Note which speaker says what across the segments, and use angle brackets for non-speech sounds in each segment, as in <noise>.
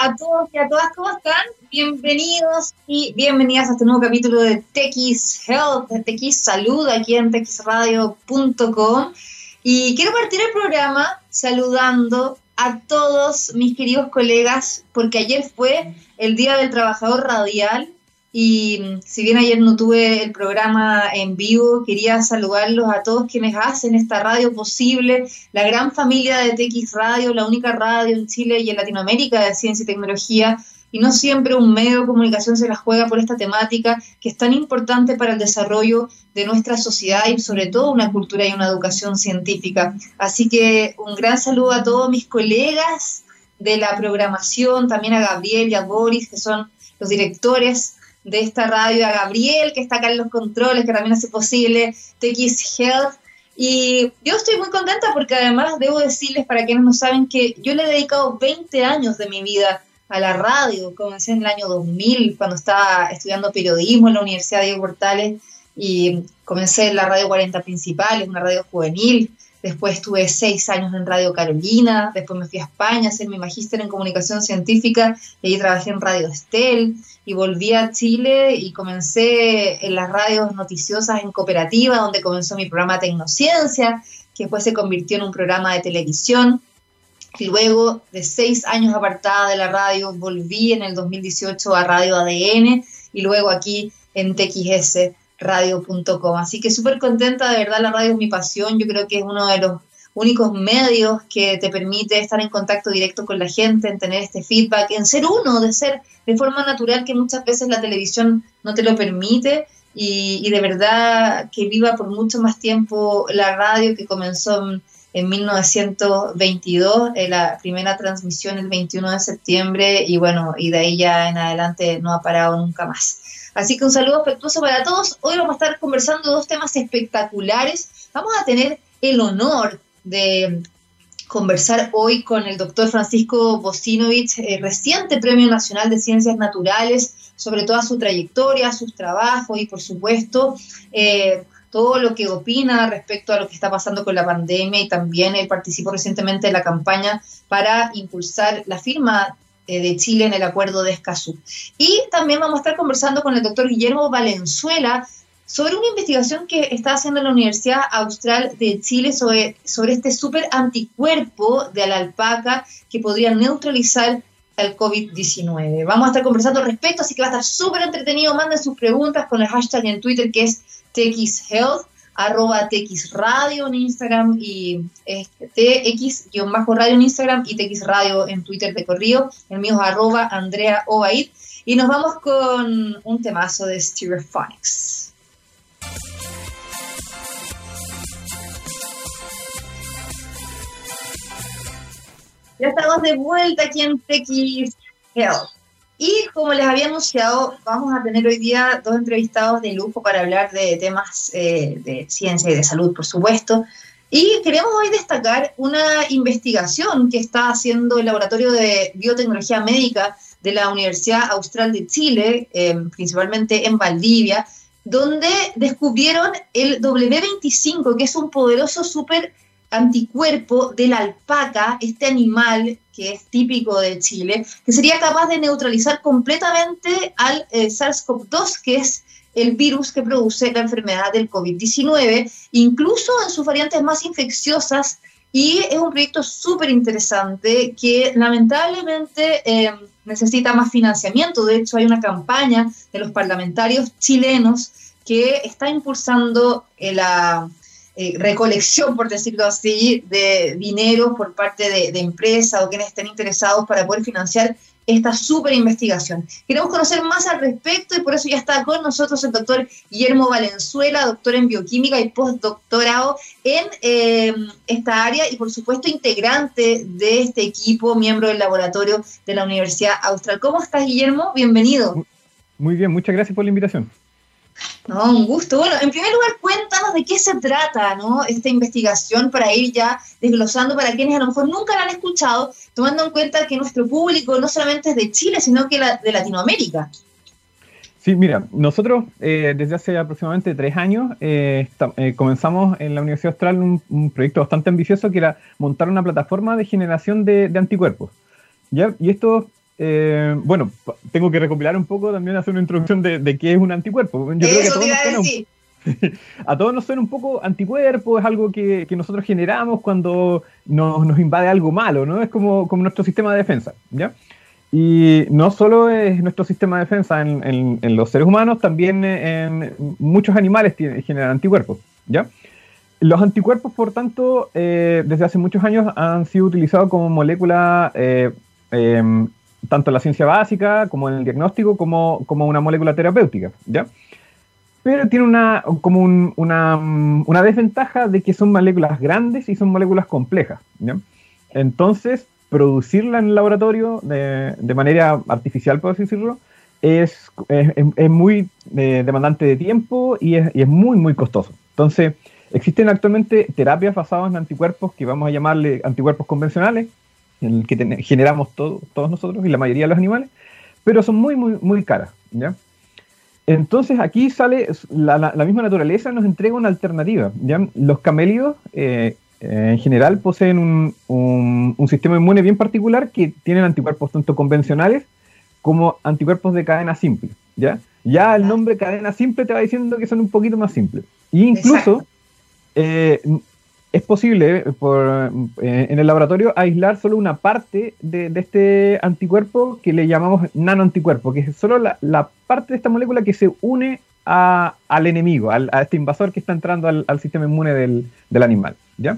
Speaker 1: a todos y a todas, ¿cómo están? Bienvenidos y bienvenidas a este nuevo capítulo de TX Health, de Salud, aquí en texradio.com. Y quiero partir el programa saludando a todos mis queridos colegas, porque ayer fue el Día del Trabajador Radial y si bien ayer no tuve el programa en vivo, quería saludarlos a todos quienes hacen esta radio posible, la gran familia de TX Radio, la única radio en Chile y en Latinoamérica de ciencia y tecnología. Y no siempre un medio de comunicación se la juega por esta temática que es tan importante para el desarrollo de nuestra sociedad y sobre todo una cultura y una educación científica. Así que un gran saludo a todos mis colegas de la programación, también a Gabriel y a Boris, que son los directores de esta radio, a Gabriel, que está acá en los controles, que también hace posible TX Health. Y yo estoy muy contenta porque además debo decirles, para quienes no saben, que yo le he dedicado 20 años de mi vida a la radio. Comencé en el año 2000, cuando estaba estudiando periodismo en la Universidad de Portales, y comencé en la radio 40 Principales, una radio juvenil. Después estuve seis años en Radio Carolina, después me fui a España a hacer mi magíster en comunicación científica y ahí trabajé en Radio Estel y volví a Chile y comencé en las radios noticiosas en cooperativa, donde comenzó mi programa Tecnociencia, que después se convirtió en un programa de televisión. Y luego de seis años apartada de la radio, volví en el 2018 a Radio ADN y luego aquí en TXS radio.com. Así que súper contenta, de verdad la radio es mi pasión, yo creo que es uno de los únicos medios que te permite estar en contacto directo con la gente, en tener este feedback, en ser uno, de ser de forma natural que muchas veces la televisión no te lo permite y, de verdad que viva por mucho más tiempo la radio que comenzó en, en 1922, eh, la primera transmisión el 21 de septiembre y bueno, y de ahí ya en adelante no ha parado nunca más. Así que un saludo afectuoso para todos. Hoy vamos a estar conversando dos temas espectaculares. Vamos a tener el honor de conversar hoy con el doctor Francisco Bosinovich, eh, reciente Premio Nacional de Ciencias Naturales, sobre toda su trayectoria, sus trabajos y, por supuesto, eh, todo lo que opina respecto a lo que está pasando con la pandemia y también él participó recientemente en la campaña para impulsar la firma de Chile en el acuerdo de Escazú. Y también vamos a estar conversando con el doctor Guillermo Valenzuela sobre una investigación que está haciendo la Universidad Austral de Chile sobre, sobre este súper anticuerpo de la alpaca que podría neutralizar el COVID-19. Vamos a estar conversando al respecto, así que va a estar súper entretenido. Manden sus preguntas con el hashtag en Twitter que es TXHealth arroba TX Radio en Instagram y TX-radio en Instagram y TX Radio en Twitter de corrido. El mío es arroba Andrea Obaid. Y nos vamos con un temazo de Stereophonics. Ya estamos de vuelta aquí en TX Health. Y como les había anunciado, vamos a tener hoy día dos entrevistados de lujo para hablar de temas eh, de ciencia y de salud, por supuesto. Y queremos hoy destacar una investigación que está haciendo el Laboratorio de Biotecnología Médica de la Universidad Austral de Chile, eh, principalmente en Valdivia, donde descubrieron el W25, que es un poderoso super anticuerpo de la alpaca, este animal que es típico de Chile, que sería capaz de neutralizar completamente al eh, SARS-CoV-2, que es el virus que produce la enfermedad del COVID-19, incluso en sus variantes más infecciosas. Y es un proyecto súper interesante que lamentablemente eh, necesita más financiamiento. De hecho, hay una campaña de los parlamentarios chilenos que está impulsando eh, la eh, recolección, por decirlo así, de dinero por parte de, empresas o quienes estén interesados para poder financiar esta súper investigación. Queremos conocer más al respecto y por eso ya está con nosotros el doctor Guillermo Valenzuela, doctor en bioquímica y postdoctorado en eh, esta área y por supuesto integrante de este equipo, miembro del laboratorio de la Universidad Austral. ¿Cómo estás, Guillermo? Bienvenido.
Speaker 2: Muy bien, muchas gracias por la invitación.
Speaker 1: No, un gusto. Bueno, en primer lugar, cuéntanos de qué se trata, ¿no? Esta investigación para ir ya desglosando para quienes a lo mejor nunca la han escuchado, tomando en cuenta que nuestro público no solamente es de Chile, sino que de Latinoamérica.
Speaker 2: Sí, mira, nosotros eh, desde hace aproximadamente tres años eh, eh, comenzamos en la Universidad Austral un, proyecto bastante ambicioso que era montar una plataforma de generación de, anticuerpos. ¿ya? Y esto eh, bueno, tengo que recopilar un poco también, hacer una introducción de, qué es un anticuerpo.
Speaker 1: Yo creo que a todos, nos suena, <laughs>
Speaker 2: a todos nos suena un poco anticuerpo, es algo que, nosotros generamos cuando nos, invade algo malo, ¿no? Es como, como nuestro sistema de defensa, ¿ya? Y no solo es nuestro sistema de defensa en, los seres humanos, también en muchos animales generan anticuerpos, ¿ya? Los anticuerpos, por tanto, eh, desde hace muchos años han sido utilizados como molécula, eh, em, tanto en la ciencia básica como en el diagnóstico, como, como una molécula terapéutica, ¿ya? Pero tiene una, como una, una, desventaja de que son moléculas grandes y son moléculas complejas. Entonces, producirla en el laboratorio de, de manera artificial, por así decirlo, es, es, es muy eh, demandante de tiempo y es, y es muy, muy costoso. Entonces, Existen actualmente terapias basadas en anticuerpos que vamos a llamarle anticuerpos convencionales, en el que generamos todos nosotros y la mayoría de los animales, pero son muy, muy, muy caras. ¿ya? Entonces aquí sale, la, misma naturaleza nos entrega una alternativa. ¿ya? Los camélidos eh, en general poseen un, un, sistema inmune bien particular que tienen anticuerpos tanto convencionales como anticuerpos de cadena simple. ¿ya? ya el nombre cadena simple te va diciendo que son un poquito más simples. E incluso eh, es posible por, eh, en el laboratorio aislar solo una parte de, este anticuerpo que le llamamos nanoanticuerpo, que es solo la, parte de esta molécula que se une al enemigo, a este invasor que está entrando al, sistema inmune del, animal. ¿ya?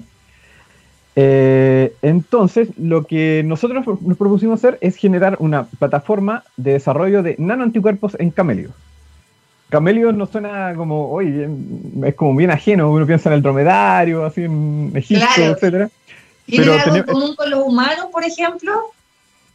Speaker 2: Eh, entonces, lo que nosotros nos propusimos hacer es generar una plataforma de desarrollo de nanoanticuerpos en camélidos. Camelio no suena como, oye, es como bien ajeno, uno piensa en el dromedario, así en Egipto, claro. etcétera.
Speaker 1: ¿Tienen algo en común con los humanos, por ejemplo?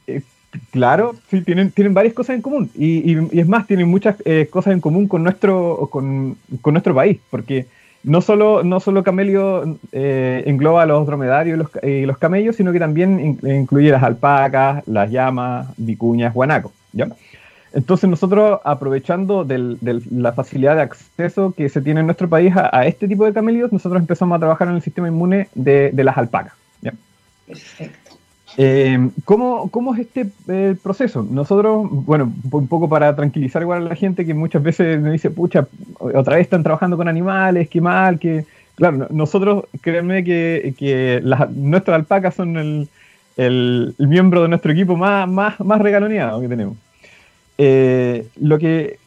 Speaker 2: Eh, claro, sí, tienen, tienen varias cosas en común. Y, es más, tienen muchas eh, cosas en común con nuestro, con, nuestro país, porque no solo, no solo Camelio eh, engloba los dromedarios y los, y los, camellos, sino que también incluye las alpacas, las llamas, vicuñas, guanacos. ¿ya? Entonces nosotros, aprovechando de la facilidad de acceso que se tiene en nuestro país a, este tipo de camellos, nosotros empezamos a trabajar en el sistema inmune de, las alpacas. Perfecto. Eh, ¿cómo, es este proceso? Nosotros, bueno, un poco para tranquilizar igual a la gente que muchas veces me dice, pucha, otra vez están trabajando con animales, qué mal, que... Claro, nosotros, créanme que, que nuestras alpacas son el, miembro de nuestro equipo más, más, más regaloneado que tenemos. Eh, lo que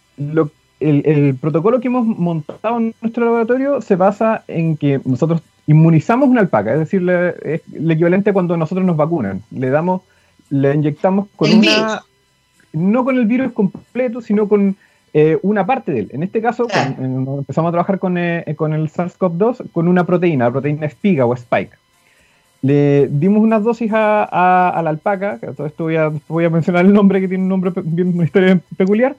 Speaker 2: el, protocolo que hemos montado en nuestro laboratorio se basa en que nosotros inmunizamos una alpaca, es decir, es el equivalente a cuando nosotros nos vacunan. Le damos, le inyectamos con una, no con el virus completo, sino con eh, una parte de él. En este caso, empezamos a trabajar con, eh, con el SARS-CoV-2 con una proteína, la proteína espiga o spike. Le dimos unas dosis a, la alpaca, que todo esto voy a, mencionar el nombre, que tiene un nombre, una historia peculiar.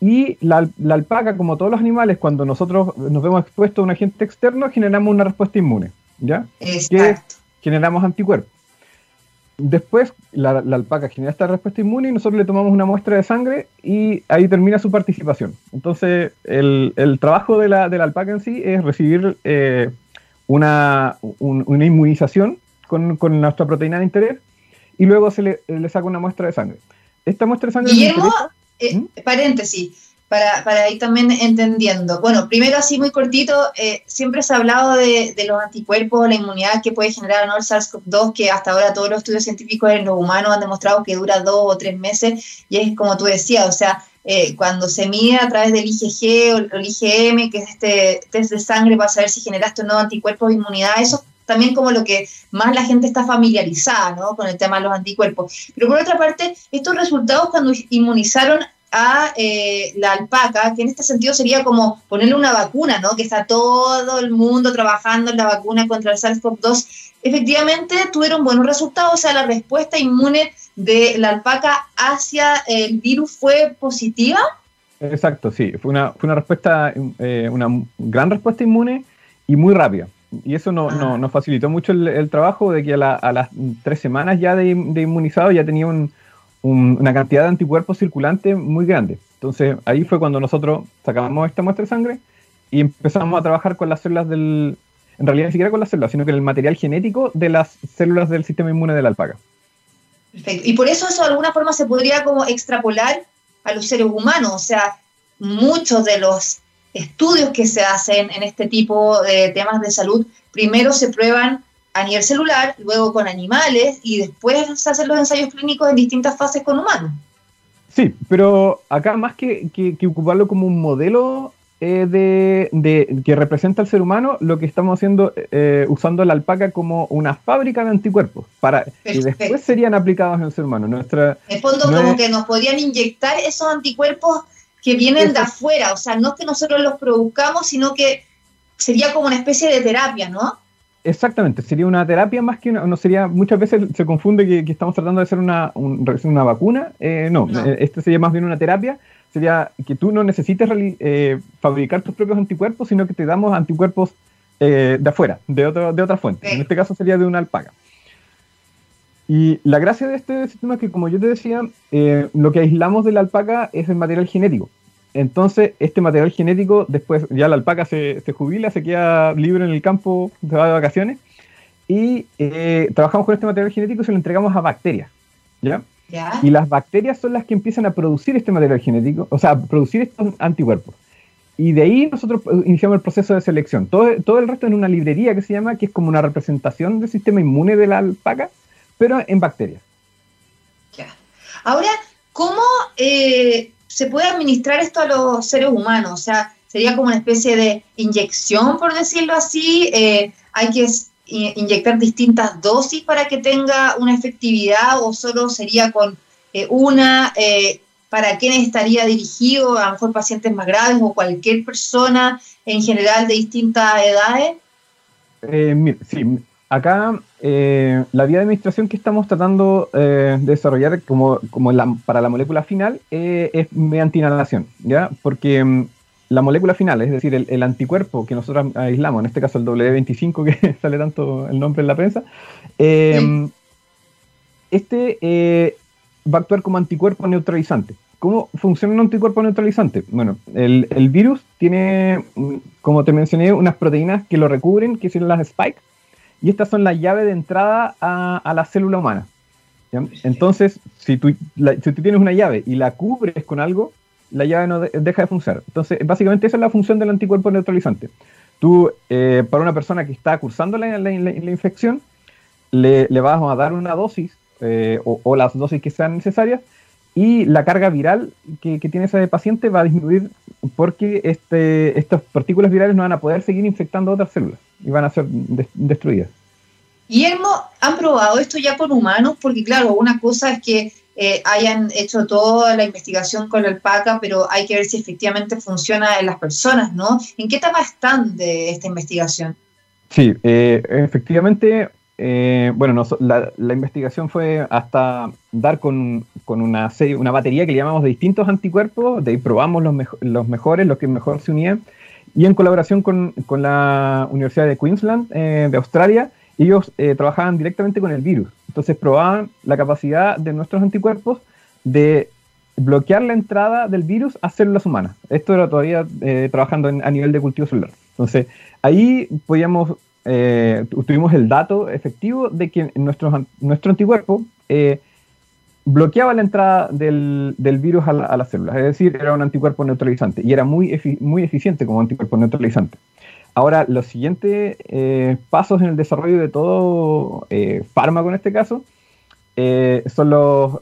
Speaker 2: Y la, alpaca, como todos los animales, cuando nosotros nos vemos expuestos a un agente externo, generamos una respuesta inmune, ¿ya? Que generamos anticuerpos. Después, la, alpaca genera esta respuesta inmune y nosotros le tomamos una muestra de sangre y ahí termina su participación. Entonces, el, trabajo de la, alpaca en sí es recibir eh, una, una inmunización con, con nuestra proteína de interés y luego se le, le, saca una muestra de sangre. Esta muestra de sangre...
Speaker 1: Guillermo, eh, ¿Mm? paréntesis, para, para, ir también entendiendo. Bueno, primero así muy cortito, eh, siempre se ha hablado de, de, los anticuerpos, la inmunidad que puede generar ¿no? el SARS-CoV-2, que hasta ahora todos los estudios científicos en los humanos han demostrado que dura dos o tres meses, y es como tú decías, o sea, eh, cuando se mide a través del IgG o el IgM, que es este test de sangre para saber si generaste o no anticuerpos de inmunidad, eso también como lo que más la gente está familiarizada ¿no? con el tema de los anticuerpos. Pero por otra parte, estos resultados cuando inmunizaron a eh, la alpaca, que en este sentido sería como ponerle una vacuna, ¿no? Que está todo el mundo trabajando en la vacuna contra el SARS-CoV-2. Efectivamente, tuvieron buenos resultados, o sea, la respuesta inmune de la alpaca hacia el virus fue positiva.
Speaker 2: Exacto, sí, fue una, fue una respuesta, eh, una gran respuesta inmune y muy rápida y eso no, no, ah. nos facilitó mucho el, trabajo de que a, las tres semanas ya de, inmunizado ya tenía una cantidad de anticuerpos circulantes muy grande. Entonces ahí fue cuando nosotros sacamos esta muestra de sangre y empezamos a trabajar con las células del, en realidad ni siquiera con las células, sino con el material genético de las células del sistema inmune de la alpaca.
Speaker 1: Perfecto. Y por eso eso de alguna forma se podría como extrapolar a los seres humanos. O sea, muchos de los estudios que se hacen en este tipo de temas de salud, primero se prueban a nivel celular, luego con animales y después se hacen los ensayos clínicos en distintas fases con humanos.
Speaker 2: Sí, pero acá más que, que, ocuparlo como un modelo eh, de, que representa al ser humano, lo que estamos haciendo, eh, usando la alpaca como una fábrica de anticuerpos, para que después serían aplicados en el ser humano. Nuestra,
Speaker 1: en fondo, como que nos podrían inyectar esos anticuerpos que vienen de afuera, o sea, no que nosotros los produzcamos, sino que sería como una especie de terapia, ¿no?
Speaker 2: Exactamente, sería una terapia más que una, no sería, muchas veces se confunde que, estamos tratando de hacer una, una vacuna, eh, no, eh, este sería más bien una terapia, sería que tú no necesites eh, fabricar tus propios anticuerpos, sino que te damos anticuerpos de afuera, de, otro, de otra fuente, en este caso sería de una alpaca. Y la gracia de este sistema es que, como yo te decía, lo que aislamos de la alpaca es el material genético. Entonces, este material genético, después ya la alpaca se, jubila, se queda libre en el campo, se va de vacaciones, y eh, trabajamos con este material genético y se lo entregamos a bacterias. ¿ya? Y las bacterias son las que empiezan a producir este material genético, o sea, a producir estos anticuerpos. Y de ahí nosotros iniciamos el proceso de selección. Todo, todo el resto en una librería que se llama, que es como una representación del sistema inmune de la alpaca, pero en bacterias.
Speaker 1: Ya. Ahora, ¿cómo eh, se puede administrar esto a los seres humanos, o sea, sería como una especie de inyección, por decirlo así, eh, hay que inyectar distintas dosis para que tenga una efectividad o solo sería con eh, una, eh, para quién estaría dirigido, a lo mejor pacientes más graves o cualquier persona en general de distintas edades.
Speaker 2: sí, acá eh, la vía de administración que estamos tratando eh, de desarrollar como, como para la molécula final eh, es mediante inhalación, ¿ya? Porque mm, la molécula final, es decir, el, anticuerpo que nosotros aislamos, en este caso el W25 <laughs> que sale tanto el nombre en la prensa, este va a actuar como anticuerpo neutralizante. ¿Cómo funciona un anticuerpo neutralizante? Bueno, el, el virus tiene, mm, como te mencioné, unas proteínas que lo recubren, que son las spike, y estas son la llave de entrada a, la célula humana. Entonces, si tú, tienes una llave y la cubres con algo, la llave no deja de funcionar. Entonces, básicamente esa es la función del anticuerpo neutralizante. Tú, eh, para una persona que está cursando la, infección, le, vas a dar una dosis eh, o, las dosis que sean necesarias y la carga viral que, que, tiene ese paciente va a disminuir porque este, estas partículas virales no van a poder seguir infectando otras células y van a ser destruidas.
Speaker 1: ¿Y han probado esto ya con humanos? Porque claro, una cosa es que eh, hayan hecho toda la investigación con la alpaca, pero hay que ver si efectivamente funciona en las personas, ¿no? ¿En qué etapa están de esta investigación?
Speaker 2: Sí, eh, efectivamente, eh, bueno, la, investigación fue hasta dar con, una serie, una batería que le llamamos de distintos anticuerpos, de ahí probamos los, los mejores, los que mejor se unían, y en colaboración con, con la Universidad de Queensland eh, de Australia, ellos eh, trabajaban directamente con el virus. Entonces probaban la capacidad de nuestros anticuerpos de bloquear la entrada del virus a células humanas. Esto era todavía eh, trabajando a nivel de cultivo celular. Entonces, ahí podíamos, tuvimos el dato efectivo de que nuestro, nuestro anticuerpo bloqueaba la entrada del, virus a, las células, es decir, era un anticuerpo neutralizante y era muy, muy eficiente como anticuerpo neutralizante. Ahora, los siguientes eh, pasos en el desarrollo de todo eh, fármaco en este caso eh, son los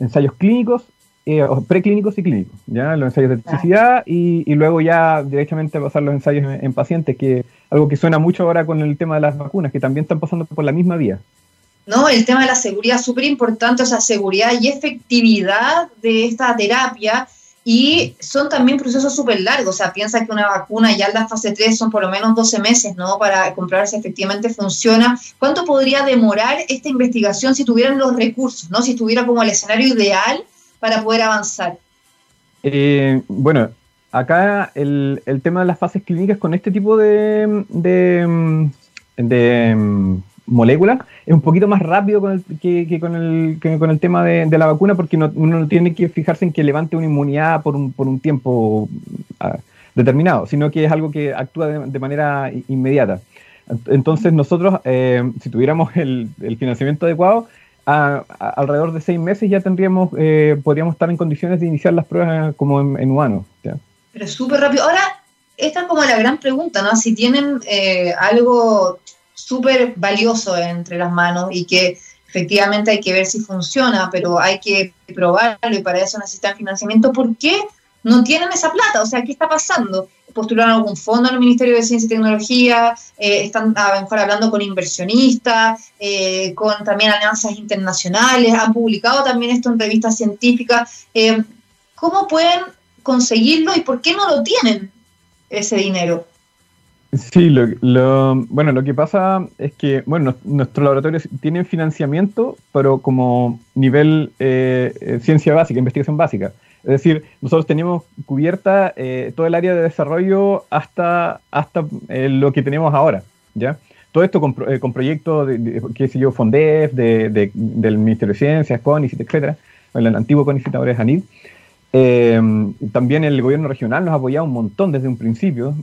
Speaker 2: ensayos clínicos, preclínicos y clínicos, ¿ya? los ensayos de toxicidad y, luego ya directamente pasar los ensayos en, en pacientes, que algo que suena mucho ahora con el tema de las vacunas, que también están pasando por la misma vía.
Speaker 1: ¿No? El tema de la seguridad, súper importante, o sea, seguridad y efectividad de esta terapia. Y son también procesos súper largos, o sea, piensa que una vacuna ya en la fase 3 son por lo menos 12 meses, ¿no? Para comprobar si efectivamente funciona. ¿Cuánto podría demorar esta investigación si tuvieran los recursos, ¿no? Si estuviera como el escenario ideal para poder avanzar.
Speaker 2: Eh, bueno, acá el, tema de las fases clínicas con este tipo de, de, de moléculas es un poquito más rápido con el, que, con, el, con el tema de, la vacuna porque no, uno no tiene que fijarse en que levante una inmunidad por un, por un tiempo ah, determinado, sino que es algo que actúa de, manera inmediata. Entonces nosotros, eh, si tuviéramos el, financiamiento adecuado, alrededor de seis meses ya tendríamos, eh, podríamos estar en condiciones de iniciar las pruebas como en, humanos.
Speaker 1: Pero súper rápido. Ahora, esta es como la gran pregunta, ¿no? Si tienen eh, algo súper valioso entre las manos y que efectivamente hay que ver si funciona, pero hay que probarlo y para eso necesitan financiamiento, ¿por qué no tienen esa plata? O sea, ¿qué está pasando? postularon algún fondo en el Ministerio de Ciencia y Tecnología, eh, están a lo mejor hablando con inversionistas, eh, con también alianzas internacionales, han publicado también esto en revistas científicas. Eh, ¿Cómo pueden conseguirlo y por qué no lo tienen ese dinero?
Speaker 2: Sí, lo, bueno, lo que pasa es que, bueno, nuestros laboratorios tienen financiamiento, pero como nivel ciencia básica, investigación básica. Es decir, nosotros tenemos cubierta eh, todo el área de desarrollo hasta, hasta eh, lo que tenemos ahora, ¿ya? Todo esto con, eh, con proyectos, de, qué sé yo, FONDEF, de, del Ministerio de Ciencias, CONICIT, etcétera, el antiguo CONICIT ahora es ANID. también el gobierno regional nos ha apoyado un montón desde un principio,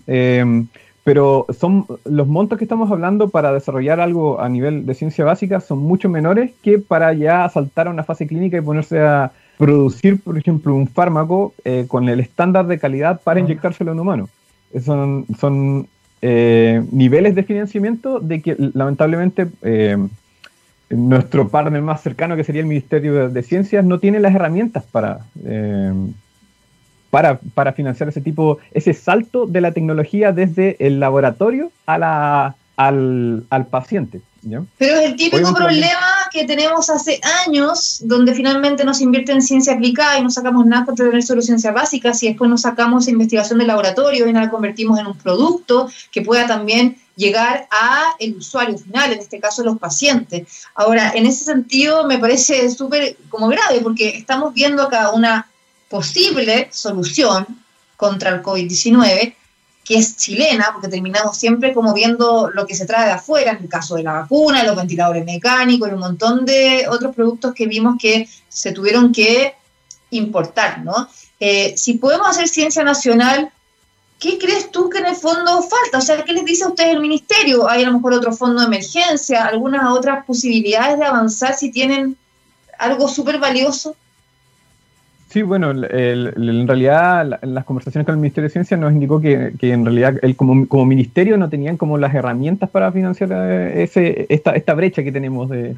Speaker 2: pero son los montos que estamos hablando para desarrollar algo a nivel de ciencia básica son mucho menores que para ya saltar a una fase clínica y ponerse a producir, por ejemplo, un fármaco eh, con el estándar de calidad para inyectárselo en humano. Son, son eh, niveles de financiamiento de que lamentablemente eh, nuestro partner más cercano, que sería el Ministerio de, Ciencias, no tiene las herramientas para, para, para, financiar ese tipo, ese salto de la tecnología desde el laboratorio a la, al, al paciente.
Speaker 1: Pero es el típico problema que tenemos hace años, donde finalmente nos invierte en ciencia aplicada y no sacamos nada para tener solo ciencia básica, y después nos sacamos investigación de laboratorio y la convertimos en un producto que pueda también llegar a el usuario final, en este caso los pacientes. Ahora, en ese sentido me parece súper como grave, porque estamos viendo acá una posible solución contra el COVID-19 que es chilena, porque terminamos siempre como viendo lo que se trae de afuera, en el caso de la vacuna, los ventiladores mecánicos y un montón de otros productos que vimos que se tuvieron que importar, ¿no? Eh, si podemos hacer ciencia nacional, ¿qué crees tú que en el fondo falta? O sea, ¿qué les dice a ustedes el ministerio? ¿Hay a lo mejor otro fondo de emergencia? ¿Algunas otras posibilidades de avanzar si tienen algo súper valioso?
Speaker 2: Sí, bueno, en realidad las conversaciones con el Ministerio de Ciencia nos indicó que, en realidad él como, como, ministerio no tenían como las herramientas para financiar eh, ese, esta, esta brecha que tenemos. De,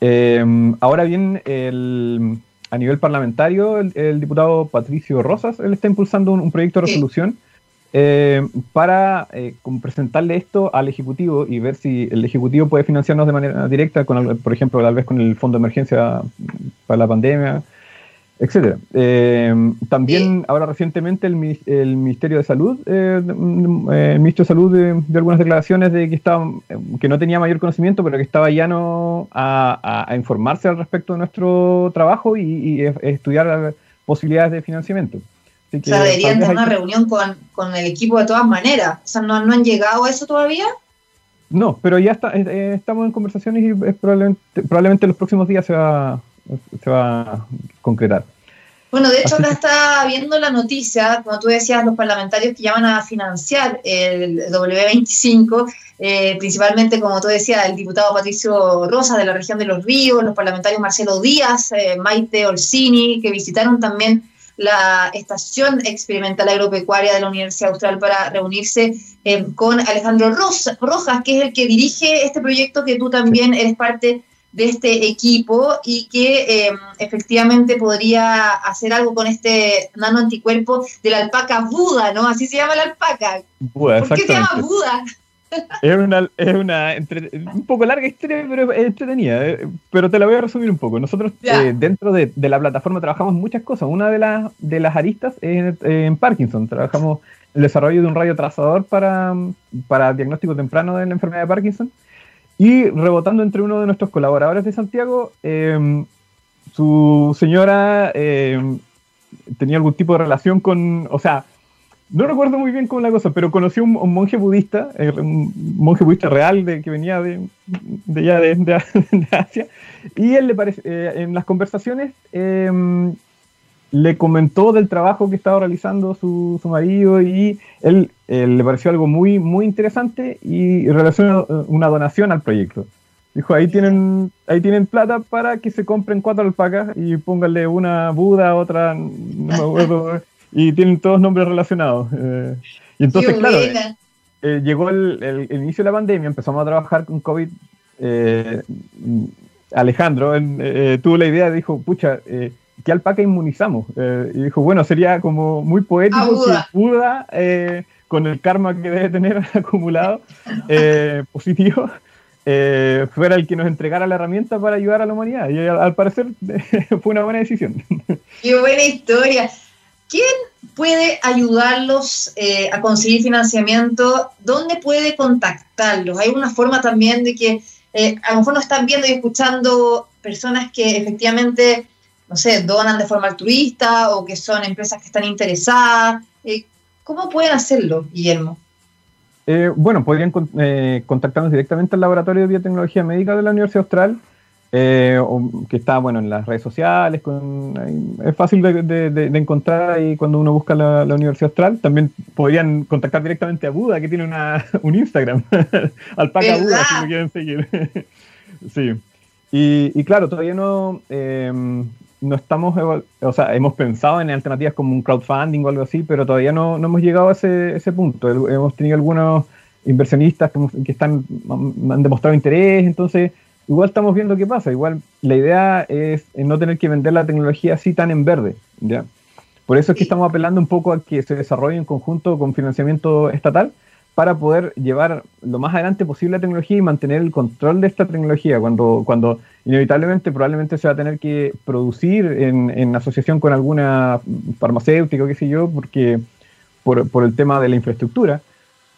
Speaker 2: eh, ahora bien, a nivel parlamentario, el, diputado Patricio Rosas, él está impulsando un, proyecto de resolución eh, para presentarle esto al Ejecutivo y ver si el Ejecutivo puede financiarnos de manera directa, con, por ejemplo, tal vez con el Fondo de Emergencia para la pandemia etcétera. Eh, también ahora recientemente el, Ministerio de Salud, eh, eh, el Ministro de Salud de, algunas declaraciones de que estaba, que no tenía mayor conocimiento, pero que estaba llano a, a, informarse al respecto de nuestro trabajo y, estudiar posibilidades de financiamiento.
Speaker 1: o sea, deberían tener una reunión con, el equipo de todas maneras. O sea, ¿no, han llegado a eso todavía?
Speaker 2: No, pero ya está, estamos en conversaciones y probablemente, probablemente en los próximos días se va, se va a concretar.
Speaker 1: Bueno, de hecho acá está viendo la noticia, como tú decías, los parlamentarios que llaman a financiar el W25, eh, principalmente, como tú decías, el diputado Patricio Rosa de la región de Los Ríos, los parlamentarios Marcelo Díaz, eh, Maite Orsini, que visitaron también la Estación Experimental Agropecuaria de la Universidad Austral para reunirse eh, con Alejandro Rojas, que es el que dirige este proyecto que tú también eres parte de este equipo y que em, efectivamente podría hacer algo con este nano anticuerpo de la alpaca Buda, ¿no? Así se llama la alpaca. ¿Por qué se llama Buda?
Speaker 2: Es una, es una un poco larga historia, pero es entretenida. Eh, pero te la voy a resumir un poco. Nosotros eh, dentro de, de, la plataforma trabajamos muchas cosas. Una de, las de las aristas es en Parkinson. Trabajamos el desarrollo de un radio trazador para, para diagnóstico temprano de la enfermedad de Parkinson y rebotando entre uno de nuestros colaboradores de Santiago, em, su señora em, tenía algún tipo de relación con, o sea, no recuerdo muy bien cómo la cosa, pero conoció un, un monje budista, eh, un monje budista real de, que venía de, de allá de, <laughs> Asia, y él le parece, eh, en las conversaciones em, le comentó del trabajo que estaba realizando su, su marido y él, le pareció algo muy, muy interesante y relacionó una donación al proyecto. Dijo, ahí tienen, ahí tienen plata para que se compren cuatro alpacas y pónganle una Buda, otra, no me acuerdo, <laughs> y tienen todos nombres relacionados. Eh, y entonces, claro, eh, llegó el, inicio de la pandemia, empezamos a trabajar con COVID. Eh, Alejandro tuvo la idea, dijo, pucha, ¿qué alpaca inmunizamos? y dijo, bueno, sería como muy poético si Buda, con el karma que debe tener <laughs> acumulado positivo, eh, fuera el que nos entregara la herramienta para ayudar a la humanidad. Y al, parecer <laughs> fue una buena decisión.
Speaker 1: Qué buena historia. ¿Quién puede ayudarlos eh, a conseguir financiamiento? ¿Dónde puede contactarlos? Hay una forma también de que eh, a lo mejor nos están viendo y escuchando personas que efectivamente, no sé, donan de forma altruista o que son empresas que están interesadas. ¿Cómo pueden hacerlo, Guillermo?
Speaker 2: Eh, bueno, podrían eh, contactarnos directamente al Laboratorio de Biotecnología Médica de la Universidad Austral, eh, que está bueno en las redes sociales, es fácil de, encontrar ahí cuando uno busca la, Universidad Austral. También podrían contactar directamente a Buda, que tiene una, <laughs> un Instagram, <laughs> Alpaca Buda, si me quieren seguir. <laughs> sí. Y, y, claro, todavía no no estamos, o sea, hemos pensado en alternativas como un crowdfunding o algo así, pero todavía no, no hemos llegado a ese, ese, punto. Hemos tenido algunos inversionistas que, están, han demostrado interés, entonces igual estamos viendo qué pasa. Igual la idea es no tener que vender la tecnología así tan en verde, ¿ya? Por eso es que estamos apelando un poco a que se desarrolle en conjunto con financiamiento estatal para poder llevar lo más adelante posible la tecnología y mantener el control de esta tecnología, cuando, cuando inevitablemente probablemente se va a tener que producir en, en asociación con alguna farmacéutica o qué sé yo, porque por, por el tema de la infraestructura,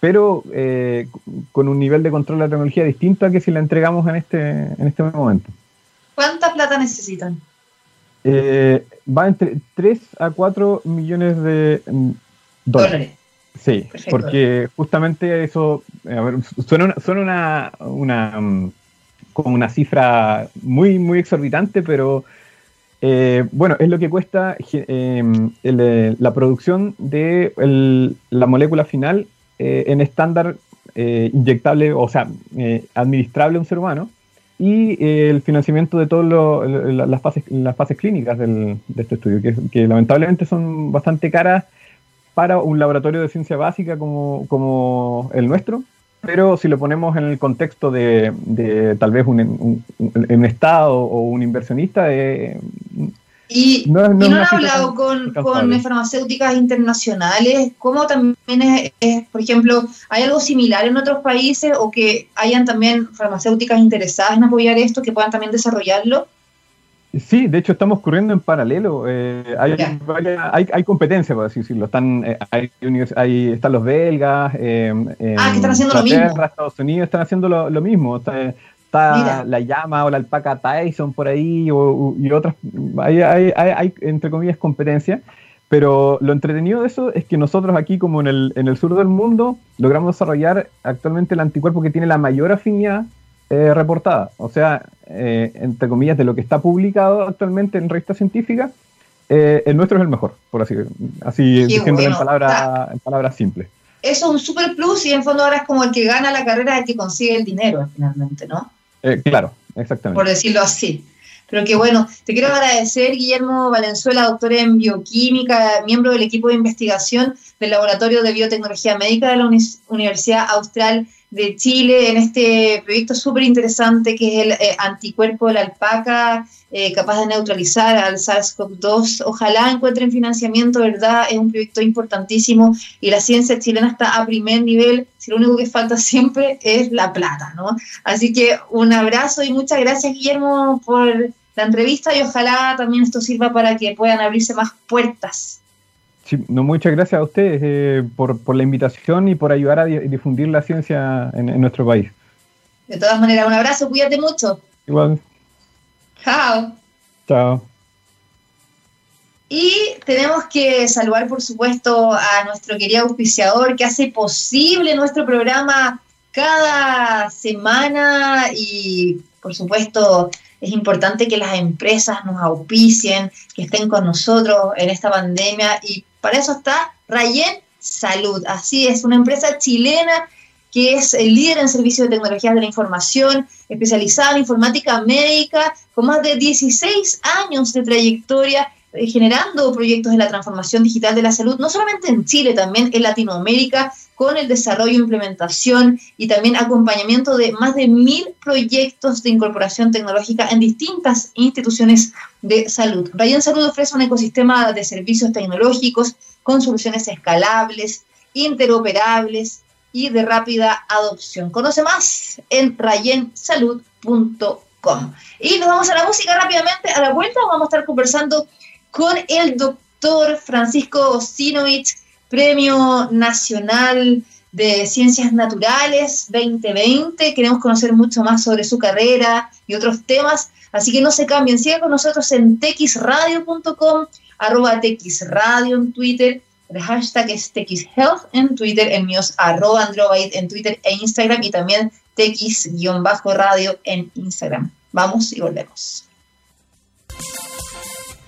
Speaker 2: pero eh, con un nivel de control de la tecnología distinto a que si la entregamos en este, en este momento.
Speaker 1: ¿Cuánta plata necesitan?
Speaker 2: Eh, va entre 3 a 4 millones de mm, dólares. Sí, porque justamente eso, a ver, suena, una, una, mm, como una cifra muy, muy exorbitante, pero eh, bueno, es lo que cuesta em, eh, la producción de la molécula final eh, en estándar inyectable, o sea, administrable a un ser humano, y el financiamiento de todas las, fases, las fases clínicas de este estudio, que, que lamentablemente son bastante caras para un laboratorio de ciencia básica como, como el nuestro, pero si lo ponemos en el contexto de, de tal vez un, un, Estado o un inversionista,
Speaker 1: eh, y no, no, han hablado con, con, farmacéuticas internacionales? ¿Cómo también es, por ejemplo, hay algo similar en otros países o que hayan también farmacéuticas interesadas en apoyar esto, que puedan también desarrollarlo?
Speaker 2: Sí, de hecho estamos corriendo en paralelo. Eh, hay, hay, hay, competencia, por así decirlo. Están, eh, hay, están los belgas,
Speaker 1: eh, ah, que están haciendo lo mismo.
Speaker 2: Estados Unidos están haciendo lo, lo mismo. Está, la llama o la alpaca Tyson por ahí y otras. Hay, hay, entre comillas, competencia. Pero lo entretenido de eso es que nosotros aquí, como en el, en el sur del mundo, logramos desarrollar actualmente el anticuerpo que tiene la mayor afinidad eh, reportada. O sea, eh, entre comillas, de lo que está publicado actualmente en revista científica, eh, el nuestro es el mejor, por así así diciendo en, palabras, en palabras simples.
Speaker 1: Eso es un super plus y en fondo ahora es como el que gana la carrera el que consigue el dinero finalmente, ¿no?
Speaker 2: claro, exactamente.
Speaker 1: Por decirlo así. Pero que bueno, te quiero agradecer, Guillermo Valenzuela, doctor en bioquímica, miembro del equipo de investigación del Laboratorio de Biotecnología Médica de la Universidad Austral de Chile en este proyecto súper interesante que es el eh, anticuerpo de la alpaca, eh, capaz de neutralizar al SARS-CoV-2. Ojalá encuentren financiamiento, ¿verdad? Es un proyecto importantísimo y la ciencia chilena está a primer nivel. Si lo único que falta <laughs> siempre es la plata, ¿no? Así que un abrazo y muchas gracias, Guillermo, por la entrevista y ojalá también esto sirva para que puedan abrirse más puertas
Speaker 2: no, muchas gracias a ustedes eh, por, por, la invitación y por ayudar a difundir la ciencia en, nuestro país.
Speaker 1: De todas maneras, un abrazo, cuídate mucho.
Speaker 2: Igual.
Speaker 1: Chao.
Speaker 2: Chao.
Speaker 1: Y tenemos que saludar, por supuesto, a nuestro querido auspiciador que hace posible nuestro programa cada semana y, por supuesto, es importante que las empresas nos auspicien, que estén con nosotros en esta pandemia y para eso está Rayen Salud. Así es, una empresa chilena que es el líder en servicios de tecnologías de la información, especializada en informática médica, con más de 16 años de trayectoria generando proyectos de la transformación digital de la salud, no solamente en Chile, también en Latinoamérica, con el desarrollo, implementación y también acompañamiento de más de mil proyectos de incorporación tecnológica en distintas instituciones de salud. Rayen Salud ofrece un ecosistema de servicios tecnológicos con soluciones escalables, interoperables y de rápida adopción. Conoce más en rayensalud.com. Y nos vamos a la música rápidamente. A la vuelta vamos a estar conversando con el doctor Francisco Sinovich Premio Nacional de Ciencias Naturales 2020. Queremos conocer mucho más sobre su carrera y otros temas, así que no se cambien. Sigan con nosotros en texradio.com, arroba texradio en Twitter. El hashtag es texhealth en Twitter, el mío es arroba en Twitter e Instagram y también tex-radio en Instagram. Vamos y volvemos.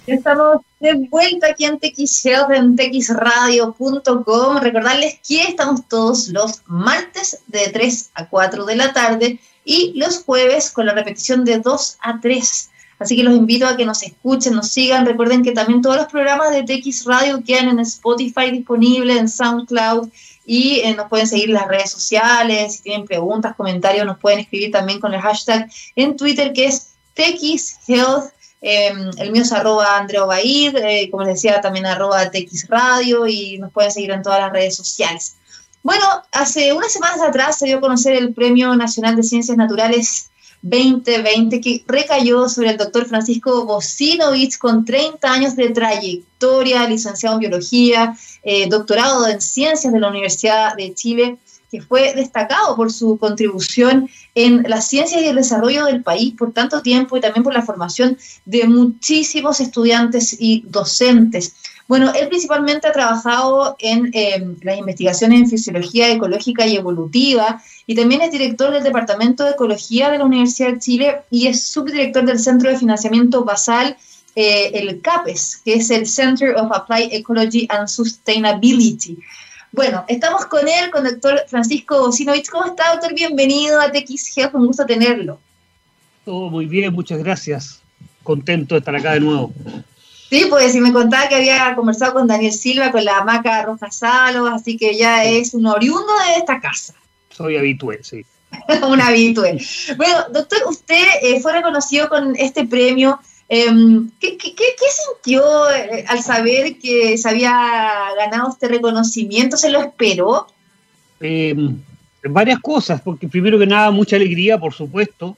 Speaker 1: Estamos de vuelta aquí en TX en texradio.com. Recordarles que estamos todos los martes de 3 a 4 de la tarde y los jueves con la repetición de 2 a 3. Así que los invito a que nos escuchen, nos sigan. Recuerden que también todos los programas de TX Radio quedan en Spotify disponibles, en SoundCloud y eh, nos pueden seguir en las redes sociales. Si tienen preguntas, comentarios, nos pueden escribir también con el hashtag en Twitter que es TXHealth Em, el mío es arroba Andreo Baid, eh, como les decía, también arroba TX Radio y nos pueden seguir en todas las redes sociales. Bueno, hace unas semanas atrás se dio a conocer el Premio Nacional de Ciencias Naturales 2020 que recayó sobre el doctor Francisco Bosinovich con 30 años de trayectoria, licenciado en biología, eh, doctorado en ciencias de la Universidad de Chile que fue destacado por su contribución en la ciencia y el desarrollo del país por tanto tiempo y también por la formación de muchísimos estudiantes y docentes. Bueno, él principalmente ha trabajado en eh, las investigaciones en fisiología ecológica y evolutiva y también es director del Departamento de Ecología de la Universidad de Chile y es subdirector del Centro de Financiamiento Basal, eh, el CAPES, que es el Center of Applied Ecology and Sustainability. Bueno, estamos con él, con el doctor Francisco Sinovich. ¿Cómo está, doctor? Bienvenido a TXG, un gusto tenerlo.
Speaker 3: Todo muy bien, muchas gracias. Contento de estar acá de nuevo.
Speaker 1: Sí, pues si me contaba que había conversado con Daniel Silva, con la hamaca Roja Salos, así que ya es un oriundo de esta casa.
Speaker 3: Soy habitué, sí. <laughs>
Speaker 1: un habitué. Bueno, doctor, usted eh, fue reconocido con este premio Em, ¿qué, sintió eh, al saber que se había ganado este reconocimiento? ¿Se lo esperó?
Speaker 3: Em, varias cosas, porque primero que nada, mucha alegría, por supuesto.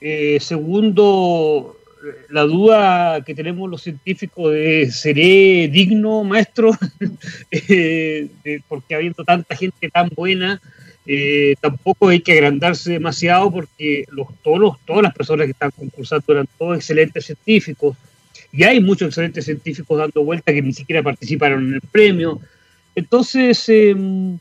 Speaker 3: Eh, segundo, la duda que tenemos los científicos de seré digno maestro, <laughs> eh, porque habiendo tanta gente tan buena, eh, tampoco hay que agrandarse demasiado porque los, todos todas las personas que están concursando eran todos excelentes científicos y hay muchos excelentes científicos dando vuelta que ni siquiera participaron en el premio. Entonces, em,